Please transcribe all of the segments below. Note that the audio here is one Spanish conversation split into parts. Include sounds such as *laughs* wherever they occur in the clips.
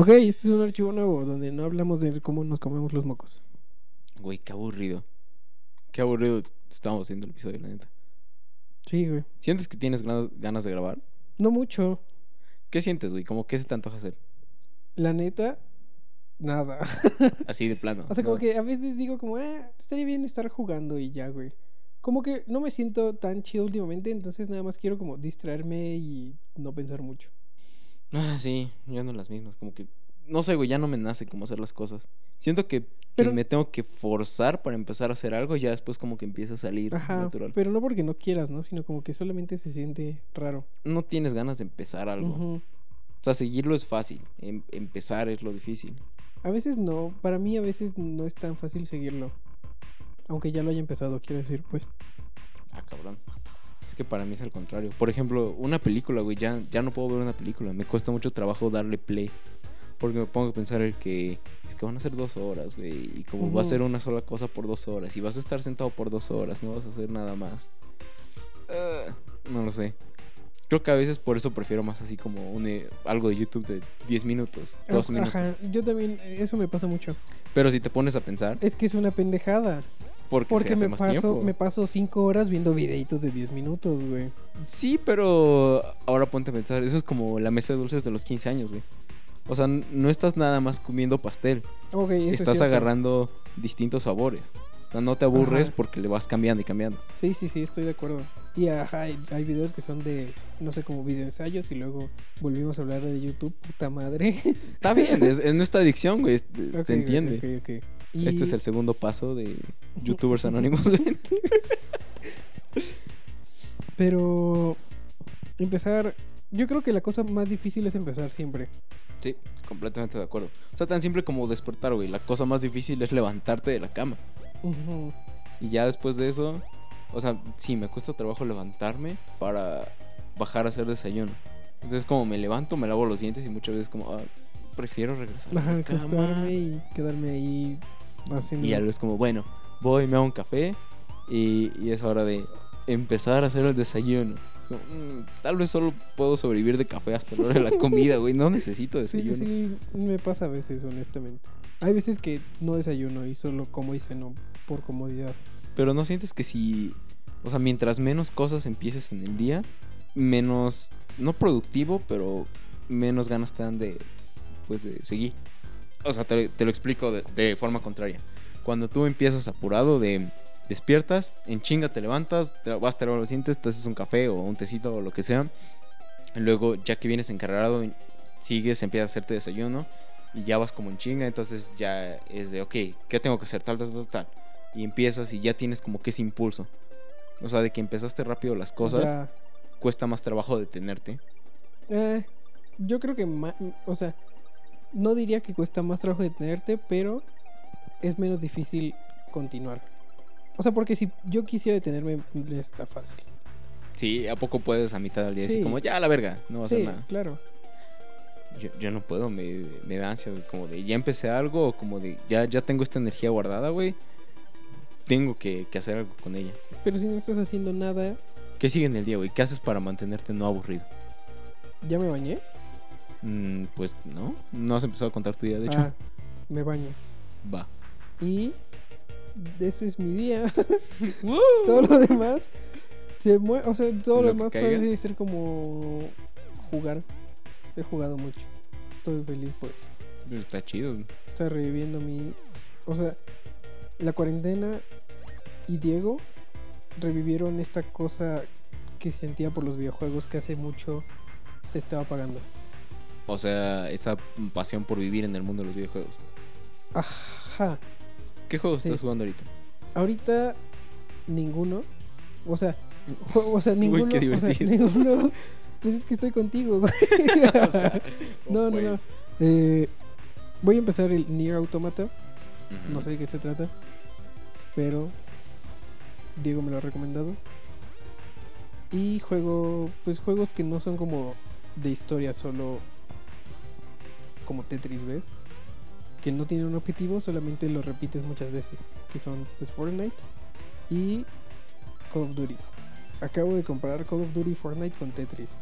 Ok, este es un archivo nuevo donde no hablamos de cómo nos comemos los mocos. Güey, qué aburrido. Qué aburrido estamos haciendo el episodio, la neta. Sí, güey. ¿Sientes que tienes ganas, ganas de grabar? No mucho. ¿Qué sientes, güey? ¿Cómo qué se te antoja hacer? La neta, nada. *laughs* Así de plano. *laughs* O sea, como ¿no? que a veces digo como, eh, estaría bien estar jugando y ya, güey. Como que no me siento tan chido últimamente, entonces nada más quiero como distraerme y no pensar mucho. Ah, sí, yo ando en las mismas. Como que. No sé, güey, ya no me nace cómo hacer las cosas. Siento que, que Pero- me tengo que forzar para empezar a hacer algo y ya después como que empieza a salir Ajá, natural. pero no porque no quieras, ¿no? Sino como que solamente se siente raro. No tienes ganas de empezar algo. O sea, seguirlo es fácil. em- empezar es lo difícil. A veces no, para mí a veces no es tan fácil seguirlo. Aunque ya lo haya empezado, quiero decir, pues. Ah, cabrón. Es que para mí es al contrario. Por ejemplo, una película, güey, ya, ya no puedo ver una película. Me cuesta mucho trabajo darle play. Porque me pongo a pensar el que es que van a ser dos horas, güey. Y como va a ser una sola cosa por dos horas. Y vas a estar sentado por dos horas, no vas a hacer nada más. Ah, no lo sé. Creo que a veces por eso prefiero más así como un, eh, algo de YouTube de 10 minutos, 12 minutos. Ajá, yo también, eso me pasa mucho. Pero si te pones a pensar, Es que es una pendejada. Porque, se Porque hace me más paso, tiempo. me paso cinco horas viendo videitos de 10 minutos, güey. Sí, pero ahora ponte a pensar, eso es como la mesa de dulces de los 15 años, güey. O sea, no estás nada más comiendo pastel, Ok, eso es estás agarrando distintos sabores. O sea, no te aburres Ajá. porque le vas cambiando y cambiando. Sí, sí, sí, estoy de acuerdo. Y ajá, hay, hay videos que son de, no sé, como videoensayos y luego volvimos a hablar de YouTube, puta madre. Está bien, es, es nuestra adicción, güey, *laughs* se entiende. ok, ok, ok. Y- Este es el segundo paso de YouTubers Anónimos, güey. *laughs* Pero empezar, yo creo que la cosa más difícil es empezar siempre. Sí, completamente de acuerdo. O sea, tan simple como despertar, güey. La cosa más difícil es levantarte de la cama. Y ya después de eso, o sea, sí, me cuesta trabajo levantarme para bajar a hacer desayuno. Entonces, como me levanto, me lavo los dientes y muchas veces, como, ah, prefiero regresar a Ajá, la cama. acostarme y quedarme ahí Y ya luego es como, bueno, voy, me hago un café y, y es hora de empezar a hacer el desayuno. Como, mm, tal vez solo puedo sobrevivir de café hasta la hora de la *laughs* comida, güey. No necesito Sí, desayuno. sí, me pasa a veces, honestamente. Hay veces que no desayuno y solo como y ceno por comodidad. Pero no sientes que si, o sea, mientras menos cosas empieces en el día, menos, no productivo, pero menos ganas te dan de, pues, de seguir. O sea, te, te lo explico de, de forma contraria. Cuando tú empiezas apurado de despiertas, en chinga te levantas, te vas, te lavas los dientes, te haces un café o un tecito o lo que sea. Luego, ya que vienes encargado, sigues, empiezas a hacerte desayuno y ya vas como en chinga, entonces ya es de, ok, ¿qué tengo que hacer? Tal, tal, tal, tal. Y empiezas y ya tienes como que ese impulso. O sea, de que empezaste rápido las cosas, Ya, cuesta más trabajo detenerte. eh, yo creo que, o sea, no diría que cuesta más trabajo detenerte, pero es menos difícil continuar. O sea, porque si yo quisiera detenerme, está fácil. Sí, ¿a poco puedes a mitad del día Sí. decir como, ya a la verga, no va a hacer Sí, nada? claro. Yo, yo no puedo, me, me da ansia, como de ya empecé algo, o como de ya, ya tengo esta energía guardada, güey. Tengo que, que hacer algo con ella. Pero si no estás haciendo nada, ¿Qué sigue en el día, güey? ¿Qué haces para mantenerte no aburrido? ¿ya me bañé? Mm, pues no, no has empezado a contar tu día, de hecho. Ah, me baño. Va. Y ese es mi día. *laughs* *laughs* todo lo demás se o sea, todo lo, demás suele ser como jugar. He jugado mucho. Estoy feliz por eso. Está chido. Está reviviendo mi, o sea, la cuarentena y Diego revivieron esta cosa que sentía por los videojuegos que hace mucho se estaba apagando. O sea, esa pasión por vivir en el mundo de los videojuegos. Ajá. ¿Qué juegos Sí. estás jugando ahorita? Ahorita ninguno. O sea, *laughs* o sea, ninguno. qué o sea, divertido. *laughs* ninguno. Pues es que estoy contigo, güey. *laughs* O sea, no, no, no. Eh, voy a empezar el Nier Automata. No sé de qué se trata. Pero Diego me lo ha recomendado. Y juego, pues juegos que no son como de historia, solo como Tetris, ¿ves? Que no tienen un objetivo, solamente lo repites muchas veces. Que son pues Fortnite y Call of Duty. Acabo de comprar Call of Duty Fortnite con Tetris.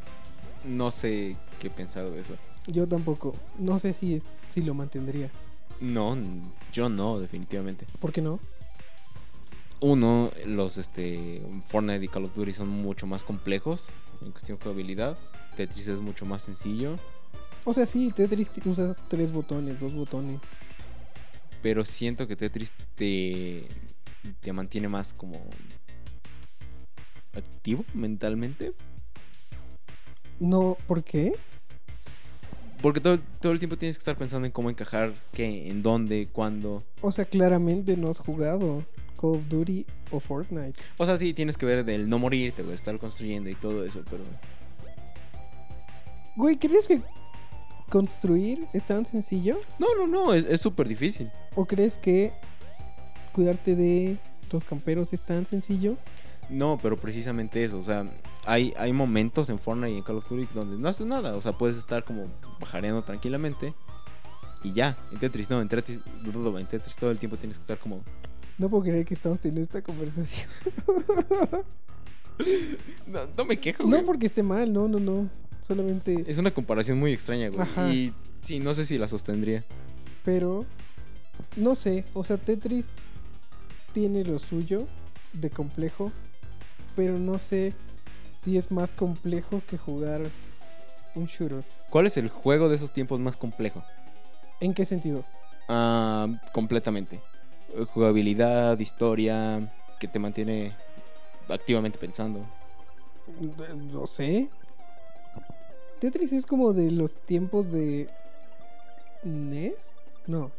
No sé qué pensar de eso. Yo tampoco. No sé si, es, si lo mantendría. No, yo no, definitivamente. ¿Por qué no? Uno, los este Fortnite y Call of Duty son mucho más complejos en cuestión de jugabilidad. Tetris es mucho más sencillo, O sea, sí, Tetris usas tres botones, dos botones. pero siento que Tetris te, te mantiene más como activo mentalmente. No, ¿por qué? Porque todo, todo el tiempo tienes que estar pensando en cómo encajar, qué, en dónde, cuándo. O sea, claramente no has jugado Call of Duty o Fortnite. O sea, sí, tienes que ver del no morirte, güey, estar construyendo y todo eso, pero... Güey, ¿crees que construir es tan sencillo? No, no, no, es súper difícil. ¿O crees que cuidarte de los camperos es tan sencillo? No, pero precisamente eso, o sea, hay, hay momentos en Fortnite y en Call of Duty donde no haces nada, o sea, puedes estar como bajareando tranquilamente y ya. En Tetris no, en Tetris, *laughs* en Tetris todo el tiempo tienes que estar como... No puedo creer que estamos teniendo esta conversación. *laughs* No, no me quejo, No güey. porque esté mal, no, no, no. Solamente... Es una comparación muy extraña, güey. Ajá. Y sí, no sé si la sostendría. Pero... No sé, o sea, Tetris tiene lo suyo de complejo, pero no sé si es más complejo que jugar un shooter. ¿Cuál es el juego de esos tiempos más complejo? ¿En qué sentido? Ah, completamente. Eh, Jugabilidad, historia, que te mantiene activamente pensando. No sé. Tetris es como de los tiempos de NES. No,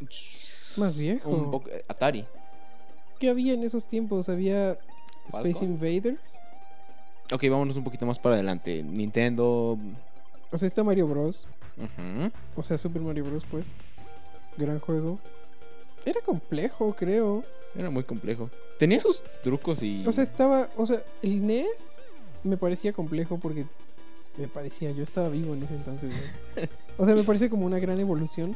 es más viejo. Un poco, eh, Atari. ¿Qué había en esos tiempos? Había Space ¿Falcon? Invaders. Ok, vámonos un poquito más para adelante. Nintendo. O sea, está Mario Bros. O sea, Super Mario Bros. Pues. Gran juego. Era complejo, creo. Era muy complejo. Tenía sus trucos y. O sea, estaba. O sea, el NES me parecía complejo porque. Me parecía, yo estaba vivo en ese entonces. ¿no? *laughs* O sea, me parece como una gran evolución.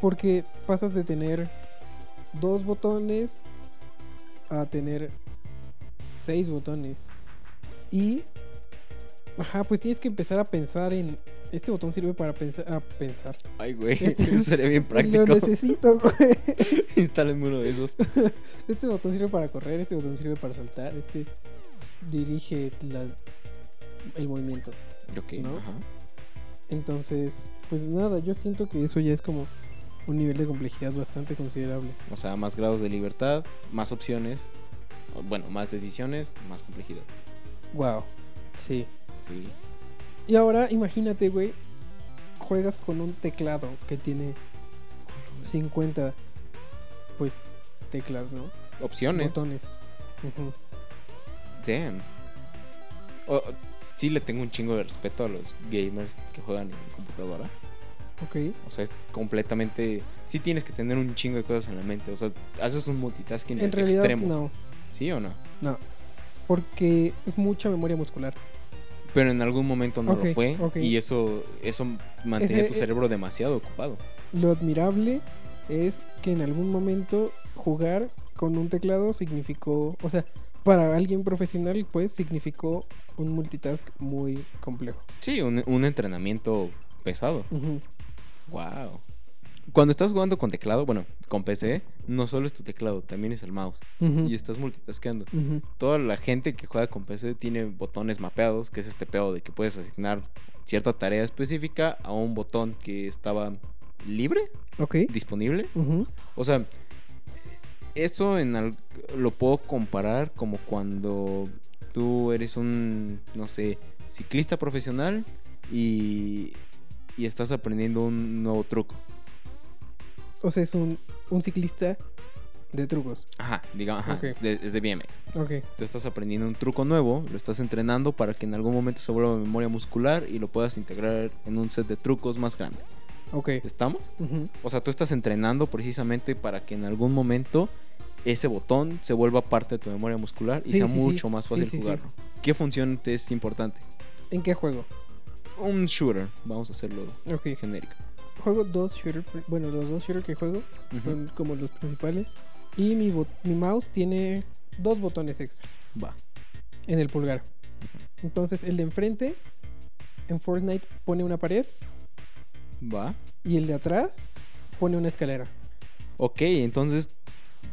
Porque pasas de tener dos botones a tener seis botones. Y. Ajá, pues tienes que empezar a pensar en. Este botón sirve para pensar. A pensar. Ay, güey. *laughs* Este- *laughs* Eso sería bien Lo práctico. necesito, güey. Instálenme uno de esos. Este botón sirve para correr, este botón sirve para soltar, este dirige la- el movimiento. Ok, ¿No? ajá. Entonces, pues nada, yo siento que eso ya es como un nivel de complejidad bastante considerable. O sea, más grados de libertad, más opciones. Bueno, más decisiones, más complejidad. Wow. Sí. Sí. Y ahora imagínate, güey, juegas con un teclado que tiene 50 pues teclas, ¿no? Opciones. Botones. Damn. O- sí le tengo un chingo de respeto a los gamers que juegan en computadora. Ok. O sea, es completamente... Sí tienes que tener un chingo de cosas en la mente. O sea, haces un multitasking En realidad extremo. no, ¿Sí o no? no. Porque es mucha memoria muscular. Pero en algún momento no lo fue. ok. Y eso, eso mantenía Ese- tu cerebro demasiado ocupado. Lo admirable es que en algún momento jugar con un teclado significó, o sea, para alguien profesional, pues significó un multitask muy complejo. Sí, un, un entrenamiento pesado. Wow. Cuando estás jugando con teclado, bueno, con PC, no solo es tu teclado, también es el mouse. Y estás multitaskeando. Toda la gente que juega con PC tiene botones mapeados, que es este pedo de que puedes asignar cierta tarea específica a un botón que estaba libre, Ok. disponible. O sea, eso en al- lo puedo comparar como cuando tú eres un, no sé, ciclista profesional y, y estás aprendiendo un nuevo truco. O sea, es un, un ciclista de trucos. Ajá, digamos, ajá, Ok. es, de, es de BMX. Ok. Tú estás aprendiendo un truco nuevo, lo estás entrenando para que en algún momento se vuelva memoria muscular y lo puedas integrar en un set de trucos más grande. Ok. ¿Estamos? O sea, tú estás entrenando precisamente para que en algún momento ese botón se vuelva parte de tu memoria muscular y Sí, sea sí, sí. mucho más fácil jugarlo. ¿Qué función te es importante? ¿En qué juego? Un shooter, vamos a hacerlo Ok. genérico. Juego dos shooters. Bueno, los dos shooters que juego son como los principales. Y mi, mi mouse tiene dos botones extra. Va. en el pulgar. Entonces el de enfrente en Fortnite pone una pared Va. y el de atrás pone una escalera. Ok, entonces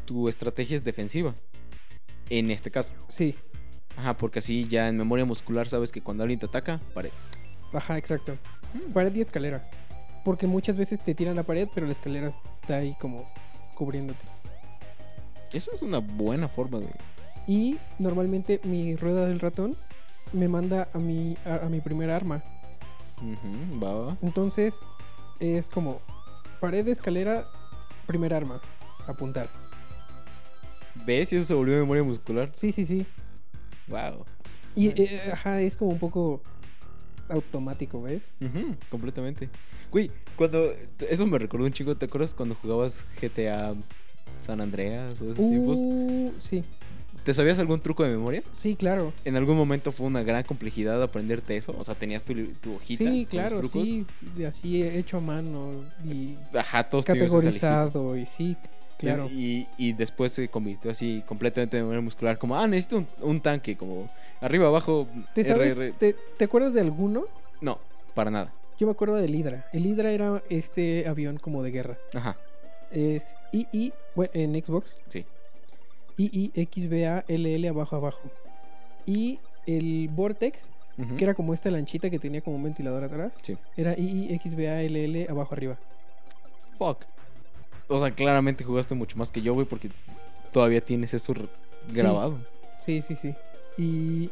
tu estrategia es defensiva. En este caso. Sí, Ajá, porque así ya en memoria muscular sabes que cuando alguien te ataca, pared. ajá, exacto. Pared y escalera. Porque muchas veces te tiran la pared, pero la escalera está ahí como cubriéndote. Eso es una buena forma de. Y normalmente mi rueda del ratón me manda a mi, a, a mi primer arma. Entonces es como pared, escalera, primer arma. Apuntar. ¿Ves? Y eso se volvió memoria muscular. Sí, sí, sí. Wow. Y eh, ajá, es como un poco automático, ¿ves? Completamente. Güey, cuando. Eso me recordó un chico. ¿Te acuerdas cuando jugabas GTA San Andreas o esos tiempos? Uh, sí, ¿Te sabías algún truco de memoria? sí, claro. ¿En algún momento fue una gran complejidad aprenderte eso? O sea, tenías tu, tu hojita. con Sí, los claro, trucos? sí. de Así hecho a mano y Ajá, todos categorizado y sí, claro. Y, y después se convirtió así completamente en memoria muscular. Como, ah, necesito un, un tanque. Como arriba, abajo. ¿Te, sabes, RR. te, te acuerdas de alguno? No, para nada. Yo me acuerdo del Hydra. El Hydra era este avión como de guerra. Ajá, Es II, bueno, en Xbox. sí. IIXBALL abajo abajo. Y el Vortex, que era como esta lanchita que tenía como un ventilador atrás, Sí. era IIXBALL abajo arriba. Fuck. O sea, claramente jugaste mucho más que yo, güey, porque todavía tienes eso Sí. grabado. Sí, sí, sí. Y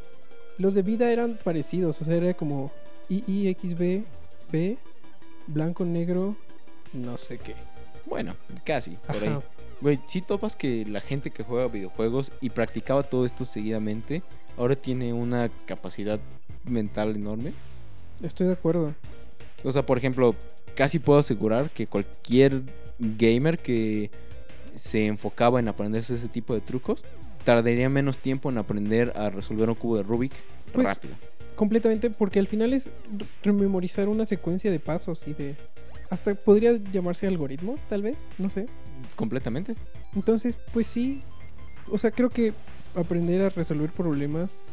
los de vida eran parecidos, o sea, era como IIXB, blanco, negro, no sé qué. Bueno, casi, por ahí. Güey, sí topas que la gente que juega videojuegos y practicaba todo esto seguidamente, ahora tiene una capacidad mental enorme. Estoy de acuerdo. O sea, por ejemplo, casi puedo asegurar que cualquier gamer que se enfocaba en aprenderse ese tipo de trucos, tardaría menos tiempo en aprender a resolver un cubo de Rubik Pues, rápido. Completamente, porque al final es re- rememorizar una secuencia de pasos y de... Hasta podría llamarse algoritmos, tal vez, no sé. Completamente. Entonces, pues sí, o sea, creo que aprender a resolver problemas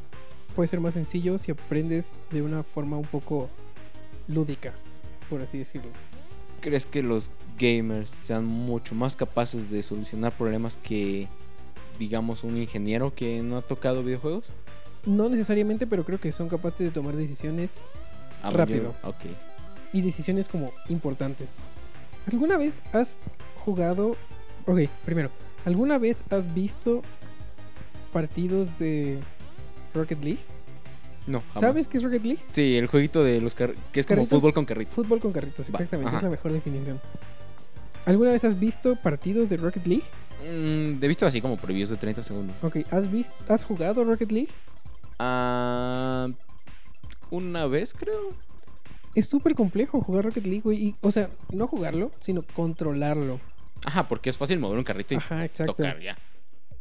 puede ser más sencillo si aprendes de una forma un poco lúdica, por así decirlo. ¿Crees que los gamers sean mucho más capaces de solucionar problemas que, digamos, un ingeniero que no ha tocado videojuegos? No necesariamente, pero creo que son capaces de tomar decisiones Ah, Rápido. yo- y decisiones como importantes. ¿Alguna vez has jugado... Ok, primero, ¿alguna vez has visto partidos de Rocket League? No, jamás. ¿Sabes qué es Rocket League? Sí, el jueguito de los car- que es como Carritos- fútbol con carritos. Fútbol con carritos, exactamente, ajá. es la mejor definición. ¿Alguna vez has visto partidos de Rocket League? Mm, he visto así como previews de 30 segundos. Ok, ¿has, visto, ¿has jugado Rocket League? Ah, una vez creo. Es súper complejo jugar Rocket League, güey. y, O sea, no jugarlo, sino controlarlo. Ajá, porque es fácil mover un carrito y Ajá, tocar ya.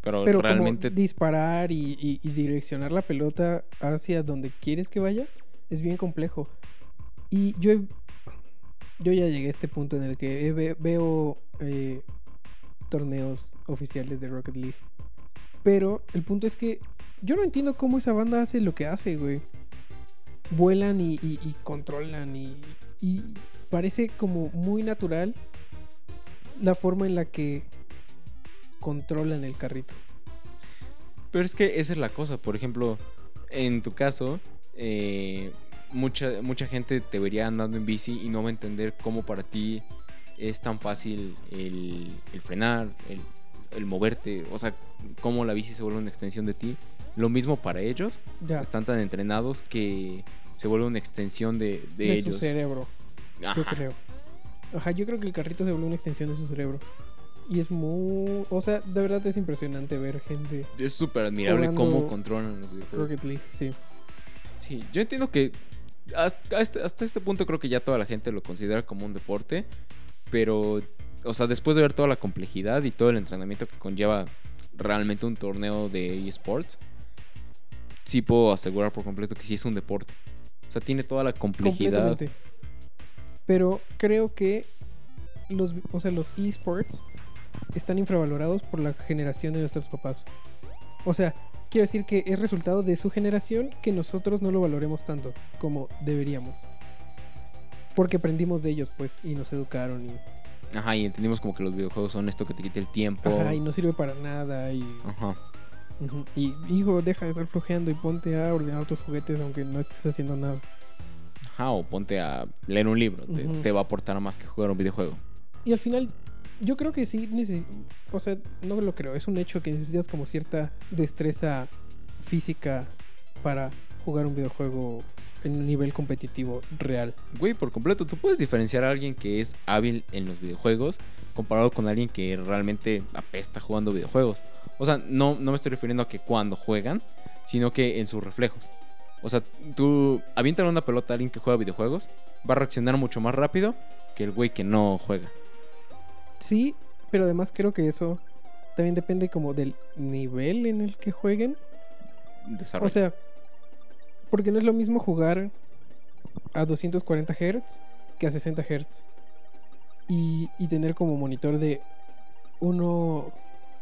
Pero, Pero realmente como disparar y, y- y direccionar la pelota hacia donde quieres que vaya es bien complejo. Y yo, he- yo ya llegué a este punto en el que ve- veo eh, torneos oficiales de Rocket League. Pero el punto es que yo no entiendo cómo esa banda hace lo que hace, güey. Vuelan y, controlan y parece como muy natural la forma en la que controlan el carrito. Pero es que esa es la cosa. Por ejemplo, en tu caso, eh, mucha, mucha gente te vería andando en bici y no va a entender cómo para ti es tan fácil el, el frenar, el, el moverte. O sea, cómo la bici se vuelve una extensión de ti. Lo mismo para ellos. Ya, Están tan entrenados que se vuelve una extensión de, de de, su ellos. cerebro, yo Ajá. creo. Ajá, yo creo que el carrito se vuelve una extensión de su cerebro. Y es muy... O sea, de verdad es impresionante ver gente Es súper admirable cómo controlan los videojuegos. Rocket League, sí. Sí, yo entiendo que hasta este, hasta este punto creo que ya toda la gente lo considera como un deporte, pero, o sea, después de ver toda la complejidad y todo el entrenamiento que conlleva realmente un torneo de eSports, sí puedo asegurar por completo que sí es un deporte. O sea, tiene toda la complejidad. Completamente. Pero creo que los, o sea, los esports están infravalorados por la generación de nuestros papás. O sea, quiero decir que es resultado de su generación que nosotros no lo valoremos tanto como deberíamos. Porque aprendimos de ellos, pues, y nos educaron y, Ajá, y entendimos como que los videojuegos son esto que te quita el tiempo. ajá, y no sirve para nada. Y, Ajá. y, hijo, deja de estar flojeando y ponte a ordenar tus juguetes aunque no estés haciendo nada. Ajá, o ponte a leer un libro. te, te va a aportar más que jugar un videojuego. Y al final, yo creo que sí. O sea, no lo creo. Es un hecho que necesitas como cierta destreza física para jugar un videojuego en un nivel competitivo real. Güey, por completo, tú puedes diferenciar a alguien que es hábil en los videojuegos comparado con alguien que realmente apesta jugando videojuegos. O sea, no, no me estoy refiriendo a que cuando juegan, sino que en sus reflejos. O sea, tú avientan una pelota a alguien que juega videojuegos, va a reaccionar mucho más rápido que el güey que no juega. Sí, pero además creo que eso también depende como del nivel en el que jueguen. Desarrollo. O sea, porque no es lo mismo jugar a 240 Hz que a 60 Hz. Y, y tener como monitor de uno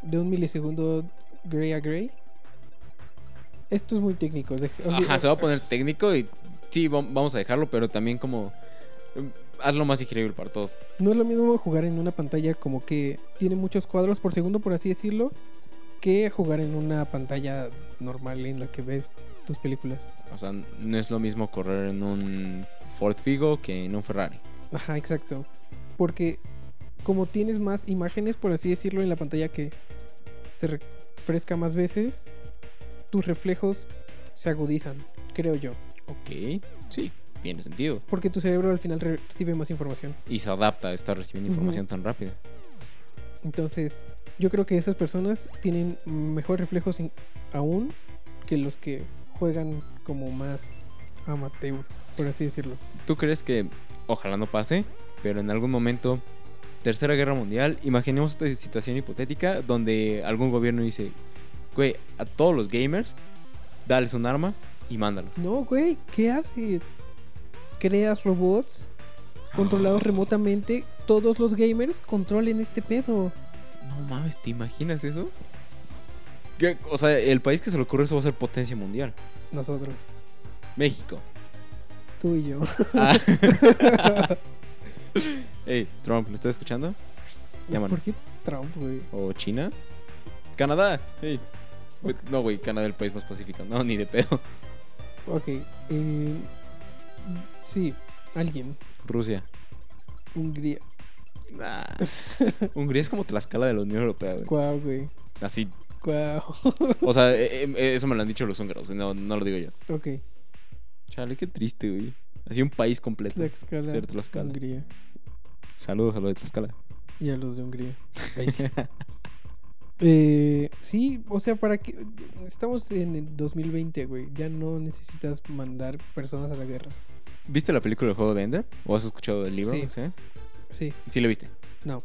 de un milisegundo gray a gray. Esto es muy técnico. Ajá, se va a poner técnico y sí, va- vamos a dejarlo, pero también como eh, hazlo más digerible para todos. No es lo mismo jugar en una pantalla como que tiene muchos cuadros por segundo, por así decirlo, que jugar en una pantalla normal en la que ves tus películas. O sea, no es lo mismo correr en un Ford Figo que en un Ferrari. Ajá, exacto. Porque como tienes más imágenes, por así decirlo, en la pantalla que se refresca más veces, tus reflejos se agudizan, creo yo. Ok, sí, tiene sentido. Porque tu cerebro al final re- recibe más información. Y se adapta a estar recibiendo información tan rápida. Entonces, yo creo que esas personas tienen mejores reflejos aún que los que juegan como más amateur, por así decirlo. ¿Tú crees que, ojalá no pase, pero en algún momento, Tercera Guerra Mundial, imaginemos esta situación hipotética donde algún gobierno dice, güey, a todos los gamers, dales un arma y mándalos. No, güey, ¿qué haces? Creas robots controlados remotamente. Todos los gamers controlen este pedo. No mames, ¿te imaginas eso? ¿Qué? O sea, el país que se le ocurre eso va a ser potencia mundial. Nosotros, México. tú y yo. Ah. *laughs* Ey, Trump, ¿me estás escuchando? Llámanos. ¿Por qué Trump, güey? ¿O China? Canadá. Ey. No, güey, Canadá es el país más pacífico. No, ni de pedo. Ok. eh, sí, alguien. Rusia. Hungría. Hungría es como Tlaxcala de la Unión Europea, güey. Guau, güey. Así. Guau. O sea, eh, eh, eso me lo han dicho los húngaros. No, no lo digo yo. ok. Chale, qué triste, güey. Así un país completo. Tlaxcala. Ser Tlaxcala. Hungría. Saludos a los de Tlaxcala. Y a los de Hungría. *laughs* Eh, sí, o sea, para que estamos en el 2020, güey. Ya no necesitas mandar personas a la guerra. ¿Viste la película del juego de Ender? ¿O has escuchado del libro? Sí. ¿Sí? Sí, ¿Sí lo viste? no.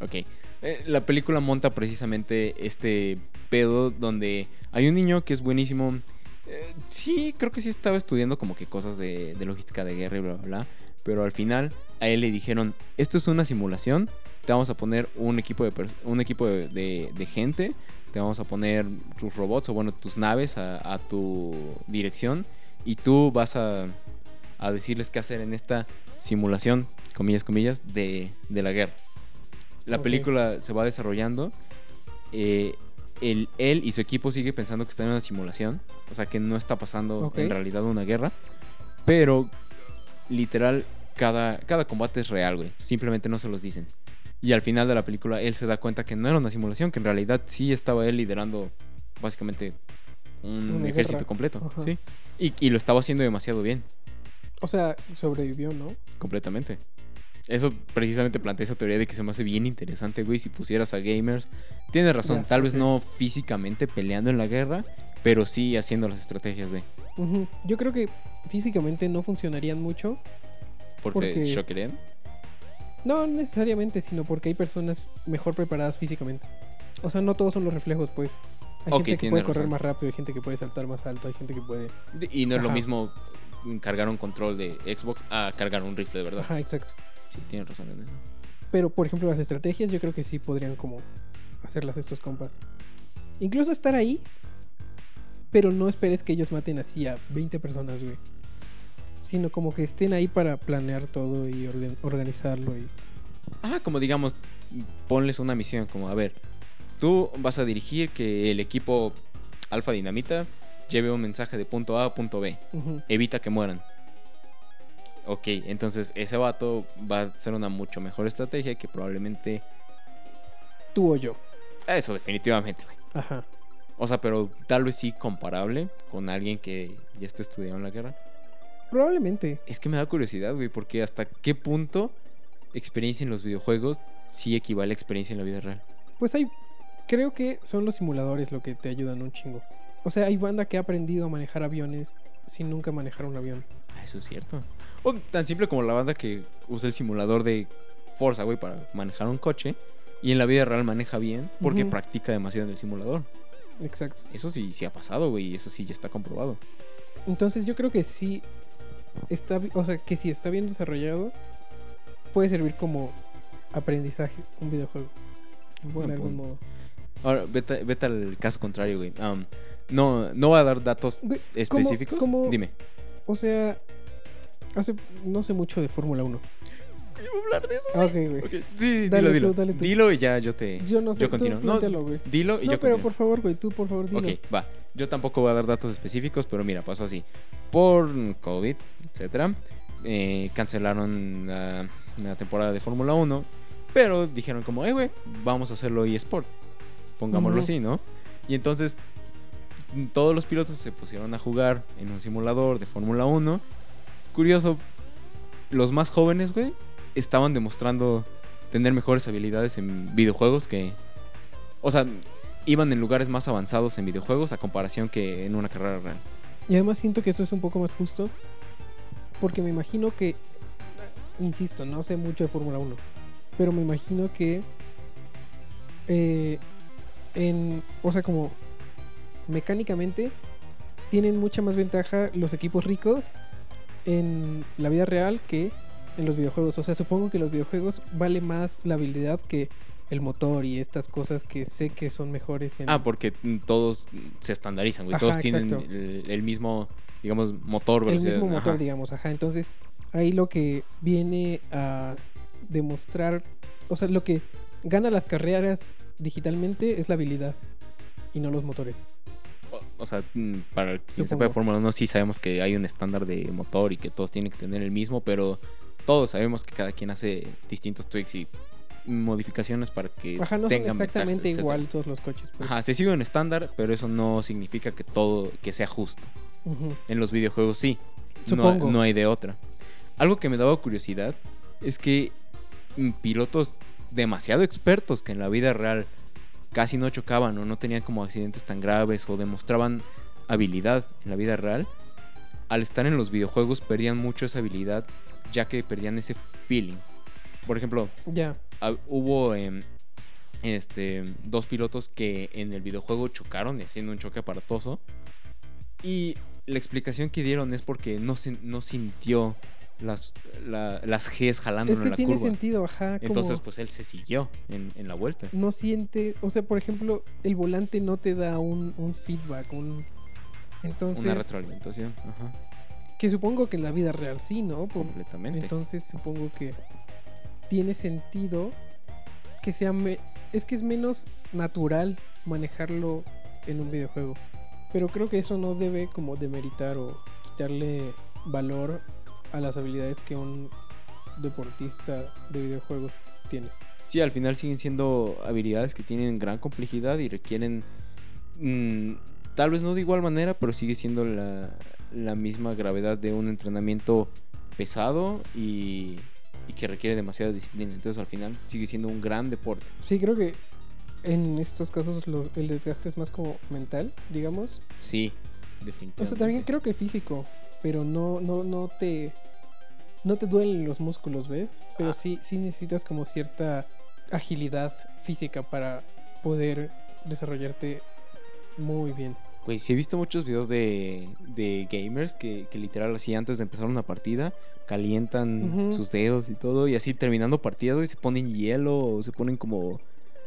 Ok. Eh, la película monta precisamente este pedo donde hay un niño que es buenísimo. Eh, sí, creo que sí estaba estudiando como que cosas de, de logística de guerra y bla, bla, bla. Pero al final a él le dijeron, esto es una simulación, te vamos a poner un equipo de, un equipo de, de- de gente, te vamos a poner tus robots o bueno, tus naves a, a tu dirección y tú vas a, a decirles qué hacer en esta simulación, comillas, comillas, de, de la guerra. La película se va desarrollando. eh, él y su equipo sigue pensando que está en una simulación. O sea, que no está pasando en realidad una guerra. Pero, literal, cada, cada combate es real, güey. Simplemente no se los dicen. Y al final de la película, él se da cuenta que no era una simulación, que en realidad sí estaba él liderando básicamente un Una ejército guerra. completo. Ajá. Sí. Y, y lo estaba haciendo demasiado bien, O sea, sobrevivió, ¿no? completamente. Eso precisamente plantea esa teoría de que se me hace bien interesante, güey, si pusieras a gamers. Tienes razón, tal vez no físicamente peleando en la guerra, pero sí haciendo las estrategias de... Yo creo que físicamente no funcionarían mucho. Porque, Porque-. No necesariamente, sino porque hay personas mejor preparadas físicamente. O sea, no todos son los reflejos, pues. Hay gente que puede correr razón. más rápido, hay gente que puede saltar más alto, hay gente que puede... Y no es lo mismo cargar un control de Xbox a cargar un rifle de verdad. Ajá, exacto. Sí, tienes razón en eso. Pero, por ejemplo, las estrategias yo creo que sí podrían como hacerlas estos compas. Incluso estar ahí pero no esperes que ellos maten así a 20 personas, güey. Sino como que estén ahí para planear todo y orden- organizarlo y... Ah, como digamos, ponles una misión, como a ver, tú vas a dirigir que el equipo Alfa Dinamita lleve un mensaje de punto A a punto B. Evita que mueran. Ok, entonces ese vato va a ser una mucho mejor estrategia que probablemente... Tú o yo. Eso definitivamente, güey. Ajá. O sea, pero tal vez sí comparable con alguien que ya está estudiando en la guerra. Probablemente. Es que me da curiosidad, güey, porque hasta qué punto experiencia en los videojuegos sí equivale a experiencia en la vida real. Pues hay... Creo que son los simuladores lo que te ayudan un chingo. O sea, hay banda que ha aprendido a manejar aviones sin nunca manejar un avión. Ah, eso es cierto. O tan simple como la banda que usa el simulador de Forza, güey, para manejar un coche. Y en la vida real maneja bien porque practica demasiado en el simulador. Exacto. Eso sí, sí ha pasado, güey, y eso sí ya está comprobado. Entonces yo creo que sí está, o sea, que si está bien desarrollado puede servir como aprendizaje un videojuego Buen de algún punto. modo. Ahora, vete, vete al caso contrario, güey. Am, no, no va a dar datos Güey, ¿cómo- específicos. cómo- Dime. O sea, hace no sé mucho de Fórmula 1. ¿Quiero hablar de eso? Ah, ok, güey. Sí, sí, Dale dilo, tú, dilo. dale tú. Dilo y ya yo te. Yo no sé, yo tú continúo. No, güey. dilo y No, yo pero continúo. por favor, güey, tú por favor dilo. Ok, va. Yo tampoco voy a dar datos específicos, pero mira, pasó así. Por COVID, etcétera, eh, cancelaron la, la temporada de Fórmula 1, pero dijeron como, eh, güey, vamos a hacerlo eSport. Pongámoslo así, ¿no? Y entonces todos los pilotos se pusieron a jugar en un simulador de Fórmula 1. Curioso, los más jóvenes, güey, estaban demostrando tener mejores habilidades en videojuegos que... O sea, iban en lugares más avanzados en videojuegos a comparación que en una carrera real. Y además siento que eso es un poco más justo porque me imagino que insisto, no sé mucho de Fórmula 1, pero me imagino que eh, en, o sea, como mecánicamente tienen mucha más ventaja los equipos ricos en la vida real que en los videojuegos. O sea, supongo que los videojuegos vale más la habilidad que el motor y estas cosas que sé que son mejores en Ah, porque todos se estandarizan, güey. Ajá, Todos tienen el, el mismo, digamos, motor, el mismo motor, Ajá. digamos, ajá. Entonces, ahí lo que viene a demostrar, o sea, lo que gana las carreras digitalmente es la habilidad y no los motores. O, o sea, mm, para quien sepa de Fórmula 1, sí sabemos que hay un estándar de motor y que todos tienen que tener el mismo, pero todos sabemos que cada quien hace distintos tweaks y modificaciones para que Ajá, no son tengan exactamente ventajas, igual todos los coches. Pues. Ajá, se sigue un estándar, pero eso no significa que todo que sea justo. En los videojuegos sí. No, Supongo. no hay de otra. Algo que me daba curiosidad es que mm, pilotos demasiado expertos que en la vida real casi no chocaban o no tenían como accidentes tan graves o demostraban habilidad en la vida real, al estar en los videojuegos perdían mucho esa habilidad ya que perdían ese feeling. Por ejemplo, Ya. hubo em, este, dos pilotos que en el videojuego chocaron, haciendo un choque aparatoso. Y la explicación que dieron es porque no, se- no sintió las, la- las Gs jalando Es en que la tiene curva. sentido, ajá. Como Entonces, pues él se siguió en, en la vuelta. no siente, o sea, por ejemplo, el volante no te da un, un feedback, un... Entonces, Una retroalimentación. Ajá, que supongo que en la vida real sí, ¿no? Por- completamente. Entonces supongo que tiene sentido que sea... me- es que es menos natural manejarlo en un videojuego. Pero creo que eso no debe como demeritar o quitarle valor a las habilidades que un deportista de videojuegos tiene. Sí, al final siguen siendo habilidades que tienen gran complejidad y requieren, mm, tal vez no de igual manera, pero sigue siendo la, la misma gravedad de un entrenamiento pesado y, y que requiere demasiada disciplina. Entonces al final sigue siendo un gran deporte. Sí, creo que en estos casos lo- el desgaste es más como mental, digamos. Sí, definitivamente. O sea, también creo que físico, pero no, no, no te. No te duelen los músculos, ¿ves? Pero Ah. sí, sí necesitas como cierta agilidad física para poder desarrollarte muy bien. Güey, sí he visto muchos videos de, de gamers que, que literal así antes de empezar una partida calientan sus dedos y todo y así terminando partido y se ponen hielo o se ponen como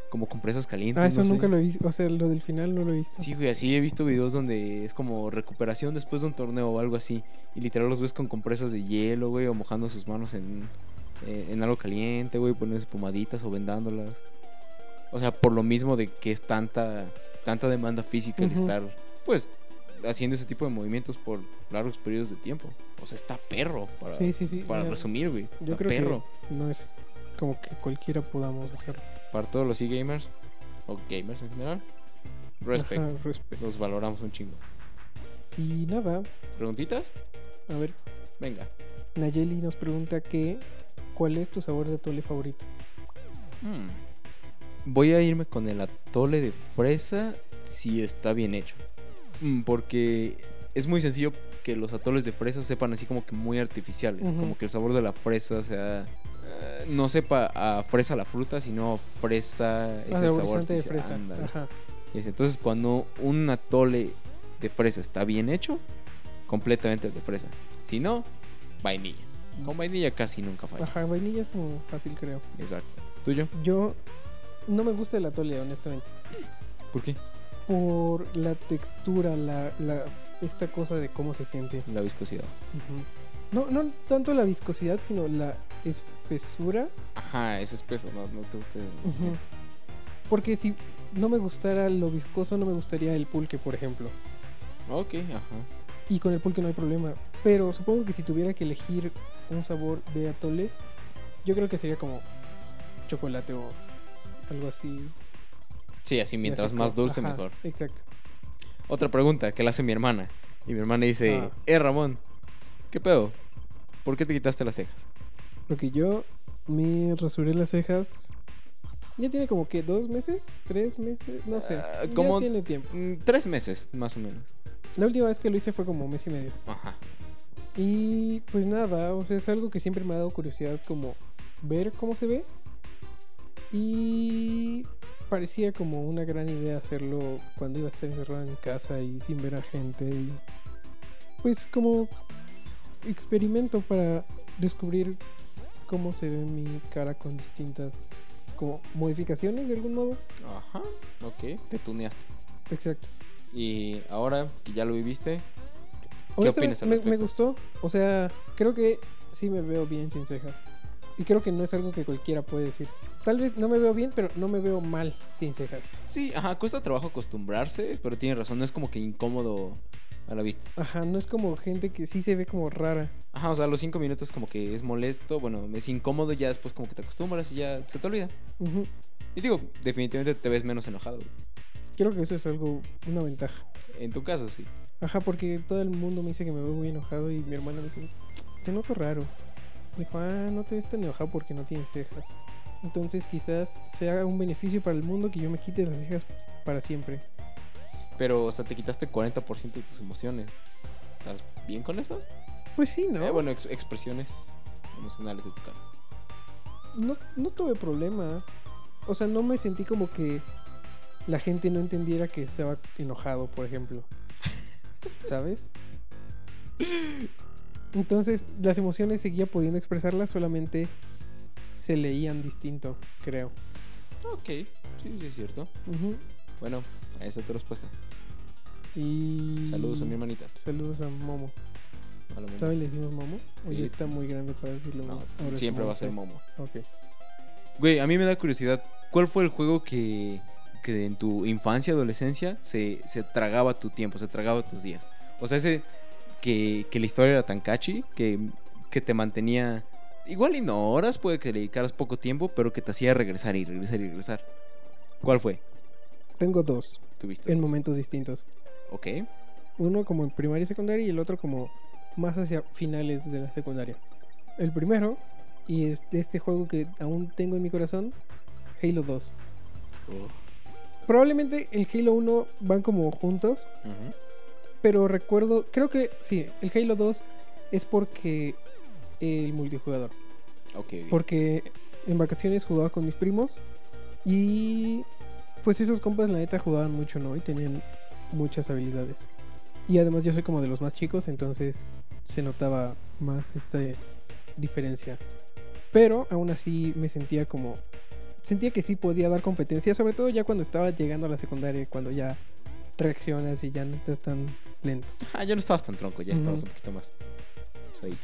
como compresas calientes. Ah, eso no sé. nunca lo he visto. O sea, lo del final no lo he visto. Sí, güey, así he visto videos donde es como recuperación después de un torneo o algo así. Y literal los ves con compresas de hielo, güey, o mojando sus manos en, eh, en algo caliente, güey, poniendo pomaditas o vendándolas. O sea, por lo mismo de que es tanta, tanta demanda física el Ujú. estar, pues, haciendo ese tipo de movimientos por largos periodos de tiempo. O sea, está perro, para, Sí, sí, sí. para ya- resumir, güey. Está Yo creo perro. que no es como que cualquiera podamos hacerlo. Para todos los e-gamers, o gamers en general, respect. Ajá. Los valoramos un chingo. Y nada, ¿Preguntitas? a ver, Venga. Nayeli nos pregunta que ¿cuál es tu sabor de atole favorito? Hmm. Voy a irme con el atole de fresa si está bien hecho. Mm, Porque es muy sencillo que los atoles de fresa sepan así como que muy artificiales. Ujú. Como que el sabor de la fresa sea... eh, no sepa a fresa la fruta, sino fresa ese Ah, sabor de fresa. Ajá. Entonces cuando un atole de fresa está bien hecho, completamente de fresa. Si no, vainilla. Con vainilla casi nunca falla. Ajá, vainilla es como fácil, creo. Exacto. ¿Tuyo? Yo no me gusta el atole, honestamente. ¿Por qué? Por la textura, la, la esta cosa de cómo se siente. La viscosidad. No, no tanto la viscosidad, sino la espesura. Ajá, es espeso, no, no te gusta. Ujú. Porque si no me gustara lo viscoso, no me gustaría el pulque, por ejemplo. Ok, ajá. Y con el pulque no hay problema. Pero supongo que si tuviera que elegir un sabor de atole, yo creo que sería como chocolate o algo así. Sí, así mientras más dulce, Ajá, mejor. Exacto. Otra pregunta que la hace mi hermana. Y mi hermana dice: Ah. Eh, Ramón, ¿qué pedo? ¿Por qué te quitaste las cejas? Porque yo me rasuré las cejas. Ya tiene como que dos meses, tres meses, no sé. Ya como- tiene tiempo. Mm, tres meses, más o menos. La última vez que lo hice fue como mes y medio. Ajá. Y pues nada, o sea, es algo que siempre me ha dado curiosidad como ver cómo se ve. Y parecía como una gran idea hacerlo cuando iba a estar encerrado en mi casa y sin ver a gente. Y pues como experimento para descubrir cómo se ve mi cara con distintas como modificaciones de algún modo. Ajá. Ok, te tuneaste. Exacto. Y ahora que ya lo viviste, ¿qué opinas al me, respecto? me gustó. O sea, creo que sí me veo bien sin cejas. Y creo que no es algo que cualquiera puede decir. Tal vez no me veo bien, pero no me veo mal sin cejas. Sí, ajá, cuesta trabajo acostumbrarse, pero tiene razón, no es como que incómodo a la vista. Ajá, no es como gente que sí se ve como rara. Ajá, o sea, a los cinco minutos como que es molesto, bueno, es incómodo, ya después como que te acostumbras y ya se te olvida. Y digo, definitivamente te ves menos enojado. güey. Creo que eso es algo, una ventaja. En tu caso, sí. Ajá, porque todo el mundo me dice que me veo muy enojado y mi hermana me dijo, te noto raro. Me dijo, ah, no te ves tan enojado porque no tienes cejas. Entonces quizás sea un beneficio para el mundo que yo me quite las cejas para siempre. Pero, o sea, te quitaste 40% de tus emociones. ¿Estás bien con eso? Pues sí, ¿no? Eh, bueno, ex- expresiones emocionales de tu cara. no, no tuve problema. O sea, no me sentí como que la gente no entendiera que estaba enojado, por ejemplo. *laughs* ¿Sabes? Entonces, las emociones seguía pudiendo expresarlas, solamente se leían distinto, creo. Ok, sí, sí es cierto. Bueno, ahí está tu respuesta. Y. Saludos a mi hermanita. Saludos a Momo. A. ¿Todavía le decimos Momo? ¿O ya está muy grande para decirlo? No, Ahora es siempre va a ser. Momo. Ok. Güey, a mí me da curiosidad. ¿Cuál fue el juego que, que en tu infancia, adolescencia, se, se tragaba tu tiempo, se tragaba tus días? O sea, ese que, que la historia era tan catchy que, que te mantenía. Igual y no horas, puede que le dedicaras poco tiempo, pero que te hacía regresar y regresar y regresar. ¿Cuál fue? Tengo dos, ¿Tuviste? en dos? momentos distintos. Ok. Uno como en primaria y secundaria y el otro como más hacia finales de la secundaria. El primero, y es de este juego que aún tengo en mi corazón, Halo 2. Oh. Probablemente el Halo 1 van como juntos, pero recuerdo, creo que sí, el Halo 2 es porque el multijugador. Ok. bien. Porque en vacaciones jugaba con mis primos y pues esos compas la neta jugaban mucho, ¿no? Y tenían muchas habilidades. Y además yo soy como de los más chicos, entonces se notaba más esta diferencia. Pero aún así me sentía como sentía que sí podía dar competencia, sobre todo ya cuando estaba llegando a la secundaria, cuando ya reaccionas y ya no estás tan lento. Ah, ya no estabas tan tronco, ya estabas Ujú. un poquito más. pues, ahí.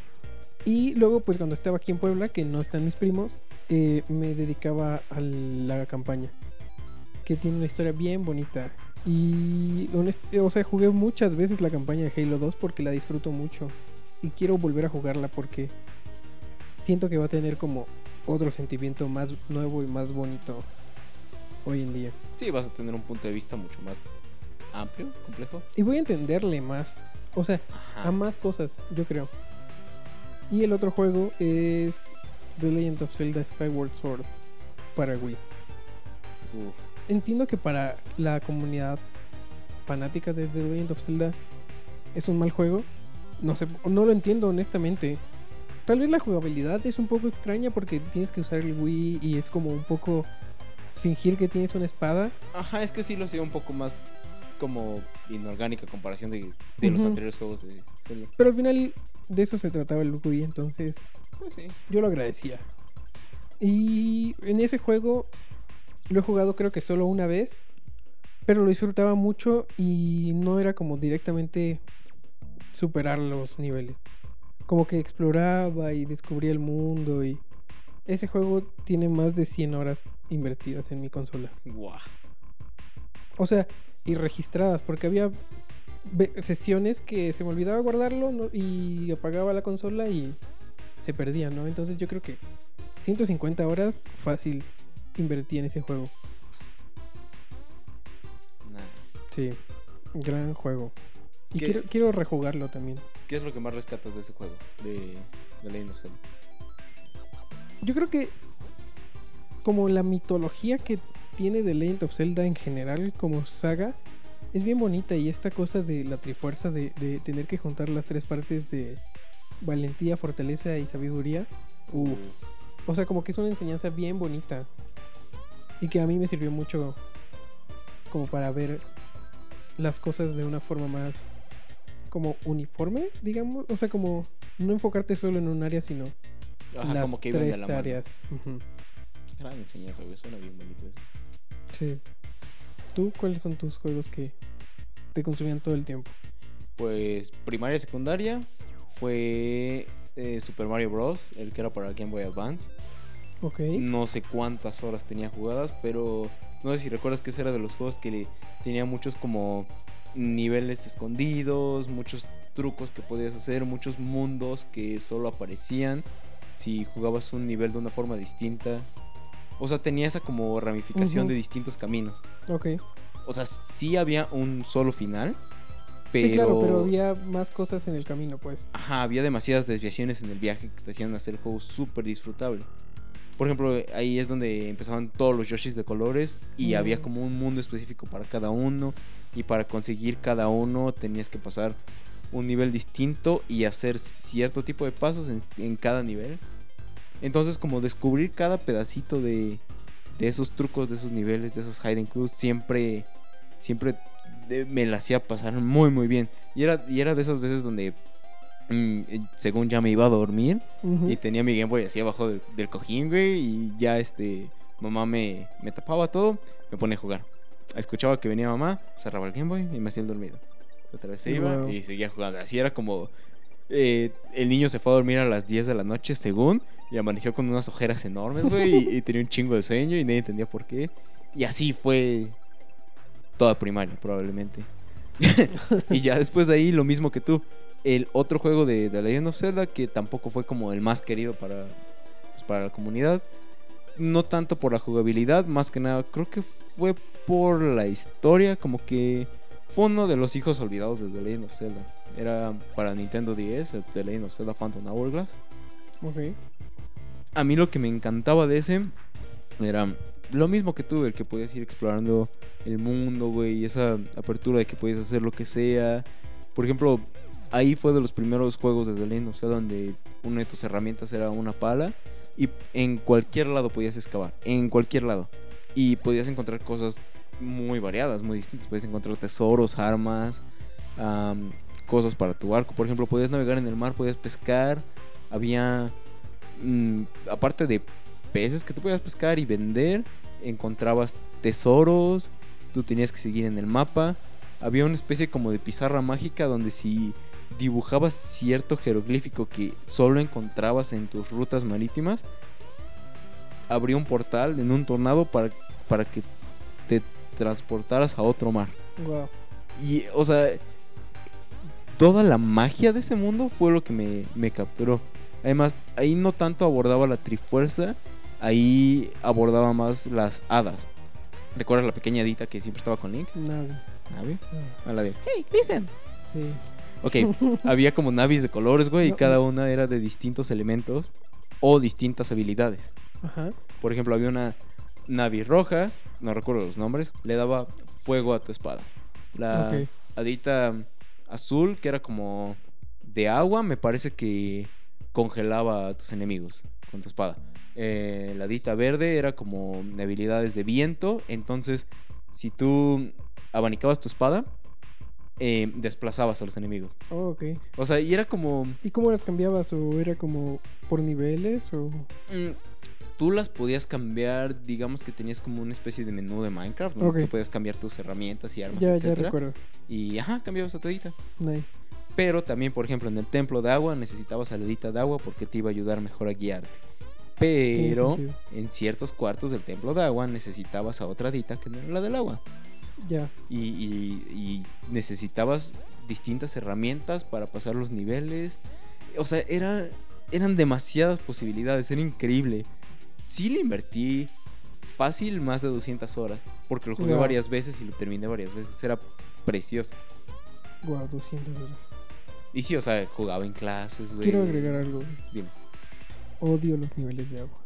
Y luego, pues cuando estaba aquí en Puebla, que no están mis primos, eh, me dedicaba a la campaña, que tiene una historia bien bonita. Y, o sea, jugué muchas veces la campaña de Halo 2 porque la disfruto mucho. Y quiero volver a jugarla porque siento que va a tener como otro sentimiento más nuevo y más bonito hoy en día. Sí, vas a tener un punto de vista mucho más amplio, complejo. Y voy a entenderle más. O sea, Ajá. a más cosas, yo creo. Y el otro juego es The Legend of Zelda Skyward Sword para Wii. Uf. Entiendo que para la comunidad fanática de The Legend of Zelda es un mal juego. No sé, no lo entiendo honestamente. Tal vez la jugabilidad es un poco extraña porque tienes que usar el Wii y es como un poco fingir que tienes una espada. Ajá, es que sí lo hacía un poco más como inorgánica comparación de, de los anteriores juegos de Zelda. Pero al final de eso se trataba el Wii, entonces Pues sí. yo lo agradecía. Y en ese juego lo he jugado creo que solo una vez, pero lo disfrutaba mucho y no era como directamente superar los niveles. Como que exploraba y descubría el mundo y ese juego tiene más de 100 horas invertidas en mi consola. O sea, y registradas, porque había sesiones que se me olvidaba guardarlo ¿no? y apagaba la consola y se perdía, ¿no? Entonces yo creo que 150 horas fácil invertí en ese juego. Nah. Sí, gran juego. Y ¿Qué? quiero, quiero rejugarlo también. ¿Qué es lo que más rescatas de ese juego? De, de Legend of Zelda. Yo creo que como la mitología que tiene The Legend of Zelda en general como saga es bien bonita y esta cosa de la trifuerza de, de tener que juntar las tres partes de valentía, fortaleza y sabiduría. Uf. O sea, como que es una enseñanza bien bonita y que a mí me sirvió mucho como para ver las cosas de una forma más como uniforme, digamos, o sea, como no enfocarte solo en un área, sino Ajá, las como que de tres la áreas. Gran enseñanza, güey. Suena bien bonito eso. Sí. ¿Tú cuáles son tus juegos que te consumían todo el tiempo? Pues primaria y secundaria fue eh, Super Mario Bros. El que era para Game Boy Advance. Ok. No sé cuántas horas tenía jugadas, pero no sé si recuerdas que ese era de los juegos que tenía muchos como niveles escondidos, muchos trucos que podías hacer, muchos mundos que solo aparecían si jugabas un nivel de una forma distinta. O sea, tenía esa como ramificación de distintos caminos. Ok. O sea, sí había un solo final, pero... Sí, claro, pero había más cosas en el camino, pues. Ajá, había demasiadas desviaciones en el viaje que te hacían hacer el juego súper disfrutable. Por ejemplo, ahí es donde empezaban todos los Yoshis de colores y Mm. había como un mundo específico para cada uno. Y para conseguir cada uno tenías que pasar un nivel distinto y hacer cierto tipo de pasos en, en cada nivel. Entonces, como descubrir cada pedacito de, de esos trucos, de esos niveles, de esos hidden clues, siempre, siempre de- me la hacía pasar muy, muy bien. Y era, y era de esas veces donde, mm, eh, según ya me iba a dormir, y tenía mi Game Boy así abajo del, del cojín, güey, y ya este, mamá me, me tapaba todo, me ponía a jugar. Escuchaba que venía mamá, cerraba el Game Boy y me hacía el dormido. Otra vez se iba y seguía jugando. Así era como... eh, el niño se fue a dormir a las 10 de la noche, según, y amaneció con unas ojeras enormes, güey, y, tenía un chingo de sueño y nadie entendía por qué. Y así fue toda primaria, probablemente. *laughs* y ya después de ahí, lo mismo que tú. El otro juego de, de Legend of Zelda, que tampoco fue como el más querido para, pues, para la comunidad. No tanto por la jugabilidad, más que nada, creo que fue por la historia, como que fue uno de los hijos olvidados de The Legend of Zelda. Era para Nintendo 10, el The Legend of Zelda Phantom Hourglass. Ok. A mí lo que me encantaba de ese era lo mismo que tú, el que podías ir explorando el mundo, güey, y esa apertura de que podías hacer lo que sea. Por ejemplo, ahí fue de los primeros juegos de The Legend of Zelda donde una de tus herramientas era una pala y en cualquier lado podías excavar, en cualquier lado. Y podías encontrar cosas muy variadas, muy distintas. Podías encontrar tesoros, armas, am, cosas para tu barco. Por ejemplo, podías navegar en el mar, podías pescar. Había, mm, aparte de peces que tú podías pescar y vender. Encontrabas tesoros. Tú tenías que seguir en el mapa. Había una especie como de pizarra mágica donde si dibujabas cierto jeroglífico que solo encontrabas en tus rutas marítimas, abría un portal en un tornado para, para que te transportaras a otro mar. Wow. Y, o sea, toda la magia de ese mundo fue lo que me, me capturó. Además, ahí no tanto abordaba la trifuerza, ahí abordaba más las hadas. ¿Recuerdas la pequeña Dita que siempre estaba con Link? Nada. ¿Navi? Ah, A la de, hey, listen. Sí. Ok, *laughs* había como navis de colores, güey, y cada una era de distintos elementos o distintas habilidades. Ajá. Por ejemplo, había una navi roja, no recuerdo los nombres, le daba fuego a tu espada. La Ok. hadita azul, que era como de agua, me parece que congelaba a tus enemigos con tu espada. Eh, la hadita verde era como de habilidades de viento, entonces si tú abanicabas tu espada, eh, desplazabas a los enemigos. Oh, ok. O sea, y era como... ¿Y cómo las cambiabas? ¿O era como por niveles? ¿O Mm, tú las podías cambiar, digamos que tenías como una especie de menú de Minecraft, donde Ok. tú podías cambiar tus herramientas y armas, ya, ya etcétera. recuerdo? y ajá, cambiabas a tu hadita. Nice. Pero también, por ejemplo, en el templo de agua necesitabas a la de agua porque te iba a ayudar mejor a guiarte. Pero en ciertos cuartos del templo de agua necesitabas a otra hadita que no era la del agua. Ya. Y, y- y necesitabas distintas herramientas para pasar los niveles. O sea, era, eran demasiadas posibilidades, era increíble. Sí le invertí fácil más de 200 horas, porque lo jugué Wow. varias veces y lo terminé varias veces. Era precioso. Wow, 200 horas. Y sí, o sea, jugaba en clases, güey. Quiero agregar algo. güey. Dime. Odio los niveles de agua.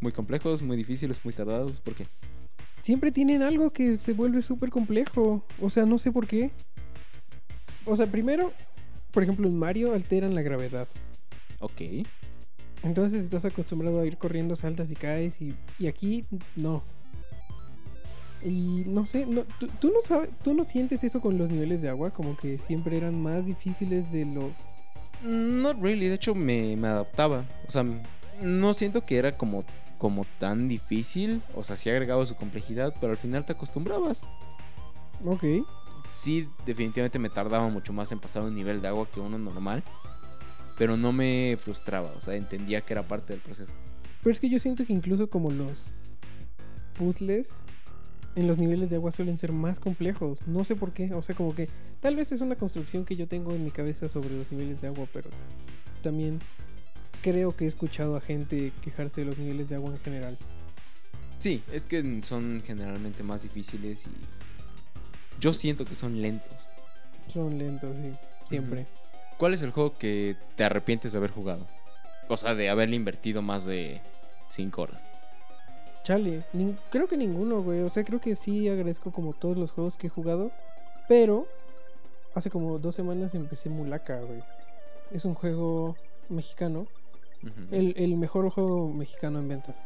Muy complejos, muy difíciles, muy tardados. ¿Por qué? Siempre tienen algo que se vuelve súper complejo. O sea, no sé por qué. O sea, primero, por ejemplo, en Mario alteran la gravedad. Ok. Entonces estás acostumbrado a ir corriendo, saltas y caes. Y, y aquí no. Y no sé, no, ¿tú, tú no sabes, tú no sientes eso con los niveles de agua, como que siempre eran más difíciles de lo. Not really, de hecho me, me adaptaba. O sea, no siento que era como, como tan difícil. O sea, sí agregaba su complejidad, pero al final te acostumbrabas. Ok. Sí, definitivamente me tardaba mucho más en pasar un nivel de agua que uno normal. Pero no me frustraba, o sea, entendía que era parte del proceso. Pero es que yo siento que incluso como los puzzles en los niveles de agua suelen ser más complejos. No sé por qué. O sea, como que tal vez es una construcción que yo tengo en mi cabeza sobre los niveles de agua, pero también creo que he escuchado a gente quejarse de los niveles de agua en general. Sí, es que son generalmente más difíciles y yo siento que son lentos. Son lentos, sí. Siempre. ¿Cuál es el juego que te arrepientes de haber jugado? O sea, de haberle invertido más de 5 horas. Chale, creo que ninguno, güey. O sea, creo que sí agradezco como todos los juegos que he jugado. Pero hace como dos semanas empecé Mulaka, güey. Es un juego mexicano. El, el mejor juego mexicano en ventas.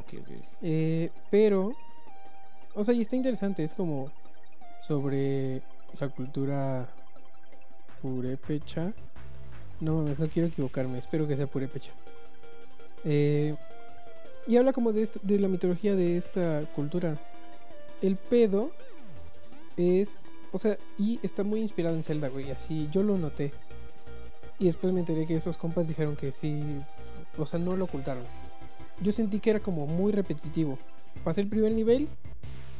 Ok, ok. Eh, pero, o sea, y está interesante. Es como sobre la cultura purépecha. No mames, no quiero equivocarme. Espero que sea purépecha. Eh, y habla como de, esto- de la mitología de esta cultura. El pedo es, o sea, y está muy inspirado en Zelda, güey. Así yo lo noté. Y después me enteré que esos compas dijeron que sí, o sea, no lo ocultaron. Yo sentí que era como muy repetitivo. Pasé el primer nivel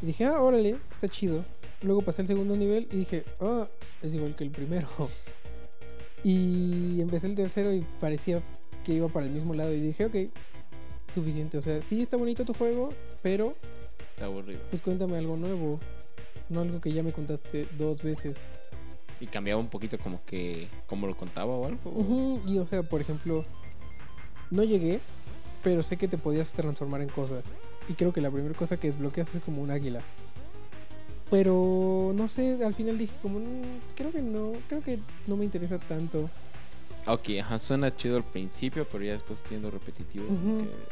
y dije, ah, órale, está chido. Luego pasé el segundo nivel y dije, ah, es igual que el primero. *laughs* Y empecé el tercero y parecía que iba para el mismo lado y dije, ok, suficiente. O sea, sí está bonito tu juego, pero Está aburrido. pues cuéntame algo nuevo. No algo que ya me contaste dos veces. ¿Y cambiaba un poquito como que... como lo contaba o algo? Y o sea, por ejemplo, no llegué, pero sé que te podías transformar en cosas. Y creo que la primera cosa que desbloqueas es como un águila. Pero no sé, al final dije como, "Mm, creo que no, creo que no me interesa tanto. Ok, ajá, suena chido al principio, pero ya después siendo repetitivo. Que-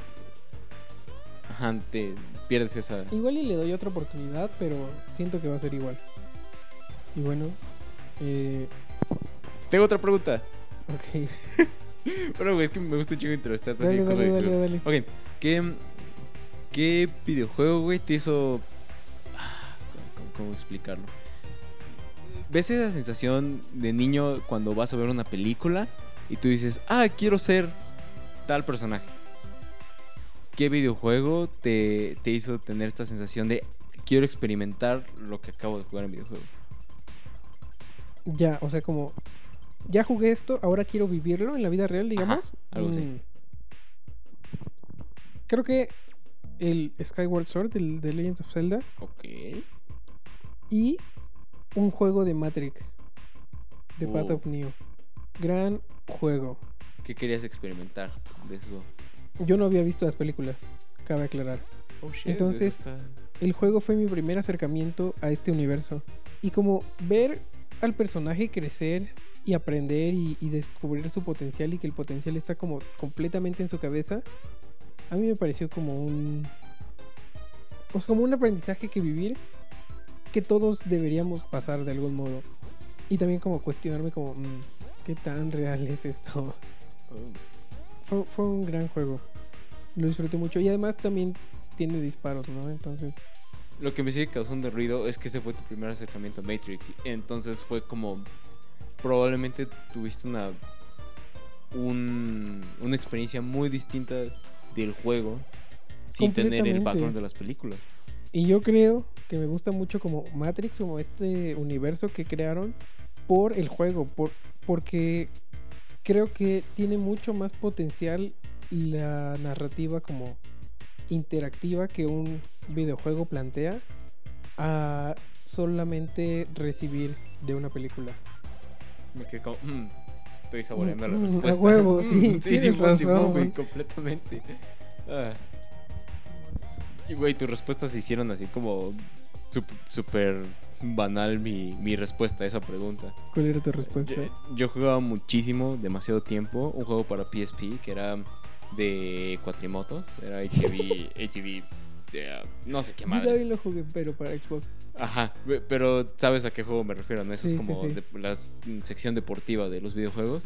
Ajá, te pierdes esa... Igual y le doy otra oportunidad, pero siento que va a ser igual. Y bueno, eh, Tengo otra pregunta. ok. *laughs* Pero, güey, es que me gusta un chingo entrevistarte así Dale, cosas dale, dale, juego. dale. Ok, ¿qué, ¿qué videojuego, güey, te hizo... ¿Cómo, explicarlo? ¿Ves esa sensación de niño cuando vas a ver una película y tú dices, ah, quiero ser tal personaje? ¿Qué videojuego te, te hizo tener esta sensación de quiero experimentar lo que acabo de jugar en videojuegos? Ya, o sea, como. Ya jugué esto, ahora quiero vivirlo en la vida real, digamos. algo así. Mm. Creo que el Skyward Sword, el de Legends of Zelda, Ok. Y un juego de Matrix, Path Oh. of Neo. Gran juego. ¿Qué querías experimentar de eso? Yo no había visto las películas, cabe aclarar. Oh, shit, Entonces- está- El juego fue mi primer acercamiento a este universo. Y como ver al personaje crecer y aprender y, y descubrir su potencial y que el potencial está como completamente en su cabeza, a mí me pareció como un... O sea, como un aprendizaje que vivir que todos deberíamos pasar de algún modo. Y también como cuestionarme como, mm, ¿qué tan real es esto? *laughs* Fue, fue un gran juego. Lo disfruté mucho. Y además también tiene disparos, ¿no? Entonces... Lo que me sigue causando ruido es que ese fue tu primer acercamiento a Matrix. Entonces fue como. Probablemente tuviste una. un- una experiencia muy distinta del juego sin tener el background de las películas. Y yo creo que me gusta mucho como Matrix, como este universo que crearon por el juego, por, porque creo que tiene mucho más potencial la narrativa como interactiva que un videojuego plantea a solamente recibir de una película. Me quedé como. "Mm, estoy saboreando la Mm, mm, a respuesta. huevo, Mm, *laughs* sí, sí, Simón, güey, güey. completamente. Ah. Y güey, tus respuestas se hicieron así como súper banal mi, mi respuesta a esa pregunta. ¿Cuál era tu respuesta? Yo, yo jugaba muchísimo, demasiado tiempo, un juego para PSP que era de cuatrimotos, era HTV, *laughs* HTV, de, no sé qué Yo madre. también lo jugué, pero para Xbox. Ajá, pero ¿sabes a qué juego me refiero? ¿no? Eso Sí, es como sí. de- la sección deportiva de los videojuegos.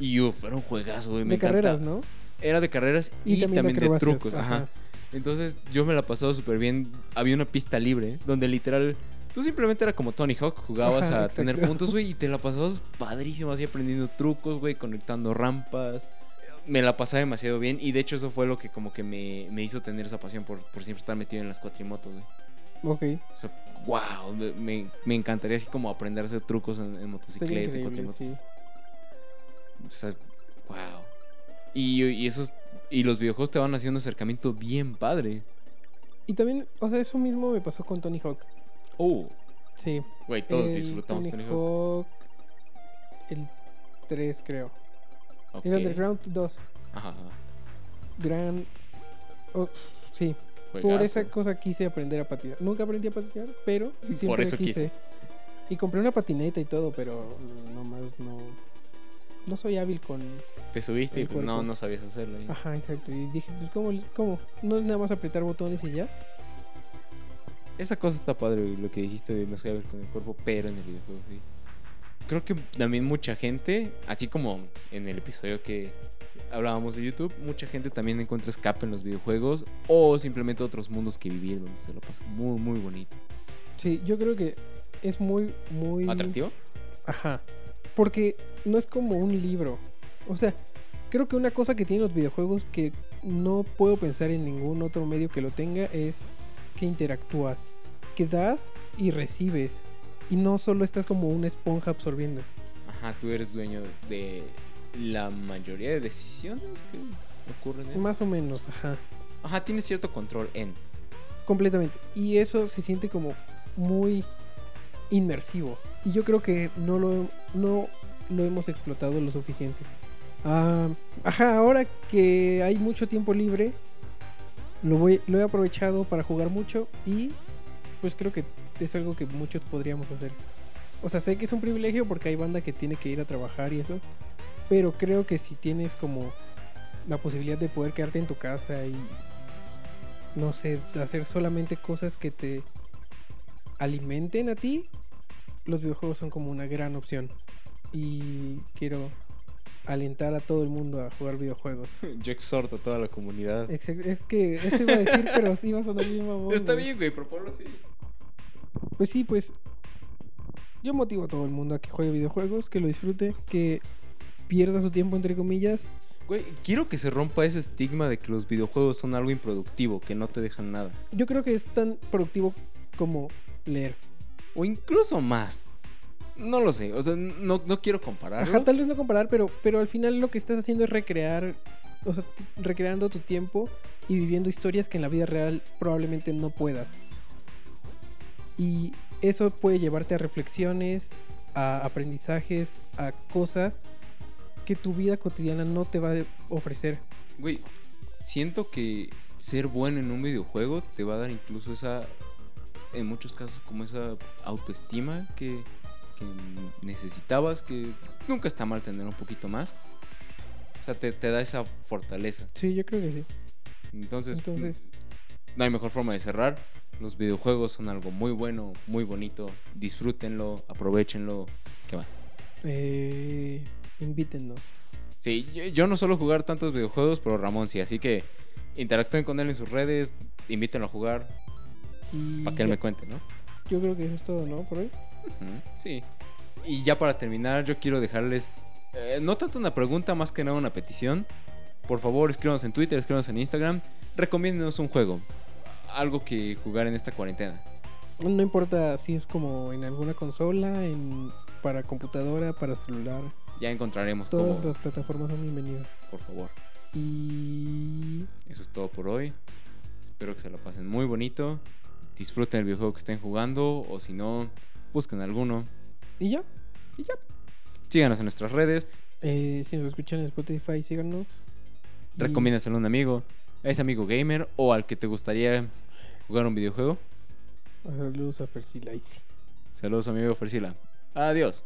Y uff, era un juegazo, güey. me De carreras. ¿no? Era de carreras y, también, de, trucos. Ajá. Entonces yo me la pasaba súper bien. Había una pista libre donde literal tú simplemente era como Tony Hawk, jugabas Ajá, a tener puntos, güey, y te la pasabas *laughs* padrísimo así aprendiendo trucos, güey, conectando rampas. Me la pasaba demasiado bien y de hecho eso fue lo que como que me, me hizo tener esa pasión por, por siempre estar metido en las cuatrimotos, güey. Ok, O sea, wow, me- me, encantaría así como aprender a hacer trucos en, motocicleta, en increíble, cuatrimoto. sí. O sea, wow. Y, y esos y los videojuegos te van haciendo un acercamiento bien padre. Y también, o sea, eso mismo me pasó con Tony Hawk. Oh, Sí. güey, todos El disfrutamos Tony Tony Hawk. Hawk. El 3, creo. Ok. El Underground 2. Ajá. Gran. oh, sí, por esa cosa quise aprender a patinar. Nunca aprendí a patinar, pero siempre eso quise. quise. Y compré una patineta y todo, pero nomás no. No soy hábil con. Te subiste y pues, no, no sabías hacerlo. ahí. Ajá, exacto. Y dije, pues, ¿cómo? cómo? No es nada más apretar botones y ya. Esa cosa está padre, lo que dijiste de no saber con el cuerpo, pero en el videojuego, sí. Creo que también mucha gente, así como en el episodio que hablábamos de YouTube, mucha gente también encuentra escape en los videojuegos o simplemente otros mundos que vivir donde se lo pasa muy, muy bonito. Sí, yo creo que es muy, muy. ¿Atractivo? Ajá. Porque no es como un libro. O sea, creo que una cosa que tienen los videojuegos que no puedo pensar en ningún otro medio que lo tenga es que interactúas, que das y recibes. Y no solo estás como una esponja absorbiendo. Ajá, tú eres dueño de la mayoría de decisiones que ocurren en... Más o menos, ajá. Ajá, tienes cierto control en... Completamente. Y eso se siente como muy inmersivo. Y yo creo que no lo, no lo hemos explotado lo suficiente. Ah, ajá, ahora que hay mucho tiempo libre, lo, voy, lo he aprovechado para jugar mucho y pues creo que es algo que muchos podríamos hacer. O sea, sé que es un privilegio porque hay banda que tiene que ir a trabajar y eso, pero creo que si tienes como la posibilidad de poder quedarte en tu casa y no sé, hacer solamente cosas que te alimenten a ti, los videojuegos son como una gran opción. Y quiero alentar a todo el mundo a jugar videojuegos. *laughs* Yo exhorto a toda la comunidad. Es que eso iba a decir, pero sí iba a sonar bien mamón, Está güey. bien, güey, proponlo así. Pues sí, pues yo motivo a todo el mundo a que juegue videojuegos, que lo disfrute, que pierda su tiempo entre comillas. Güey, quiero que se rompa ese estigma de que los videojuegos son algo improductivo, que no te dejan nada. Yo creo que es tan productivo como leer. O incluso más. No lo sé, o sea, no, no quiero compararlo. Ajá, tal vez no comparar, pero, pero al final lo que estás haciendo es recrear, o sea, recreando tu tiempo y viviendo historias que en la vida real probablemente no puedas. Y eso puede llevarte a reflexiones, a aprendizajes, a cosas que tu vida cotidiana no te va a ofrecer. Güey, siento que ser bueno en un videojuego te va a dar incluso esa, en muchos casos, como esa autoestima que, que necesitabas, que nunca está mal tener un poquito más. O sea, te, te da esa fortaleza. Sí, yo creo que sí. Entonces, Entonces, no hay mejor forma de cerrar. Los videojuegos son algo muy bueno, muy bonito. Disfrútenlo, aprovechenlo. ¿Qué va? eh, invítennos. Sí, yo, yo no suelo jugar tantos videojuegos, pero Ramón sí. Así que interactúen con él en sus redes, invítenlo a jugar para que él ya- me cuente, ¿no? yo creo que eso es todo, ¿no? Por hoy. Sí. Y ya para terminar, yo quiero dejarles eh, no tanto una pregunta, más que nada una petición. Por favor, escríbanos en Twitter, escríbanos en Instagram. Recomiéndenos un juego. Algo que jugar en esta cuarentena. No importa si es como en alguna consola, en, para computadora, para celular. Ya encontraremos Todas cómo, las plataformas son bienvenidas. por favor. Y Eso es todo por hoy. Espero que se lo pasen muy bonito. Disfruten el videojuego que estén jugando. O si no, busquen alguno. Y ya. Síganos en nuestras redes. Eh, si nos escuchan en Spotify, síganos. Y- Recomiéndaselo a un amigo. A ese amigo gamer. O al que te gustaría jugar un videojuego. Saludos a Fersilaisi. Saludos, amigo Fersila. Adiós.